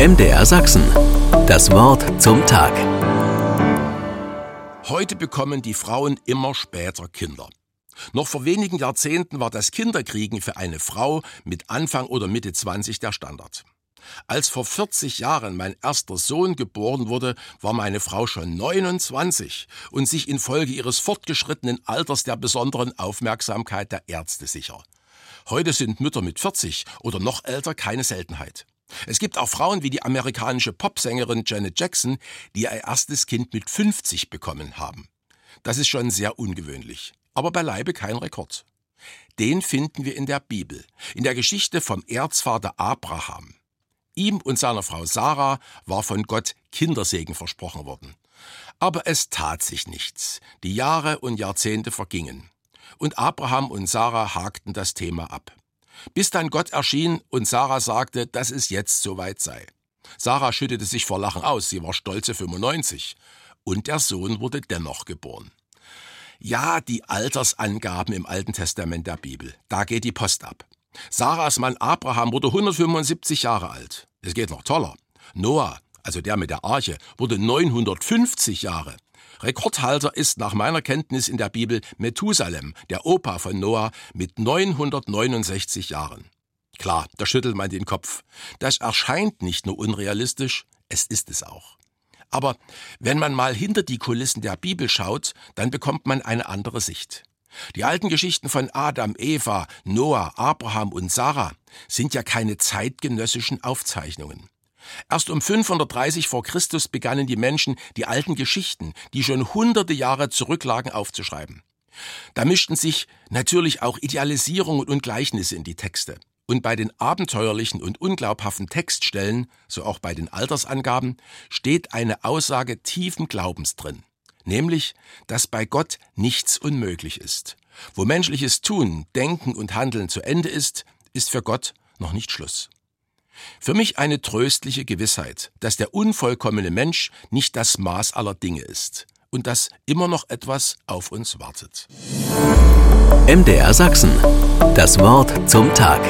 MDR Sachsen. Das Wort zum Tag. Heute bekommen die Frauen immer später Kinder. Noch vor wenigen Jahrzehnten war das Kinderkriegen für eine Frau mit Anfang oder Mitte 20 der Standard. Als vor 40 Jahren mein erster Sohn geboren wurde, war meine Frau schon 29 und sich infolge ihres fortgeschrittenen Alters der besonderen Aufmerksamkeit der Ärzte sicher. Heute sind Mütter mit 40 oder noch älter keine Seltenheit. Es gibt auch Frauen wie die amerikanische Popsängerin Janet Jackson, die ihr erstes Kind mit 50 bekommen haben. Das ist schon sehr ungewöhnlich, aber beileibe kein Rekord. Den finden wir in der Bibel, in der Geschichte vom Erzvater Abraham. Ihm und seiner Frau Sarah war von Gott Kindersegen versprochen worden. Aber es tat sich nichts. Die Jahre und Jahrzehnte vergingen. Und Abraham und Sarah hakten das Thema ab. Bis dann Gott erschien und Sarah sagte, dass es jetzt soweit sei. Sarah schüttete sich vor Lachen aus, sie war stolze 95. Und der Sohn wurde dennoch geboren. Ja, die Altersangaben im Alten Testament der Bibel, da geht die Post ab. Sarahs Mann Abraham wurde 175 Jahre alt. Es geht noch toller. Noah, also der mit der Arche, wurde 950 Jahre. Rekordhalter ist nach meiner Kenntnis in der Bibel Methusalem, der Opa von Noah, mit 969 Jahren. Klar, da schüttelt man den Kopf. Das erscheint nicht nur unrealistisch, es ist es auch. Aber wenn man mal hinter die Kulissen der Bibel schaut, dann bekommt man eine andere Sicht. Die alten Geschichten von Adam, Eva, Noah, Abraham und Sarah sind ja keine zeitgenössischen Aufzeichnungen. Erst um 530 vor Christus begannen die Menschen, die alten Geschichten, die schon hunderte Jahre zurücklagen, aufzuschreiben. Da mischten sich natürlich auch Idealisierungen und Gleichnisse in die Texte. Und bei den abenteuerlichen und unglaubhaften Textstellen, so auch bei den Altersangaben, steht eine Aussage tiefen Glaubens drin nämlich, dass bei Gott nichts unmöglich ist. Wo menschliches Tun, Denken und Handeln zu Ende ist, ist für Gott noch nicht Schluss. Für mich eine tröstliche Gewissheit, dass der unvollkommene Mensch nicht das Maß aller Dinge ist und dass immer noch etwas auf uns wartet. MDR Sachsen. Das Wort zum Tag.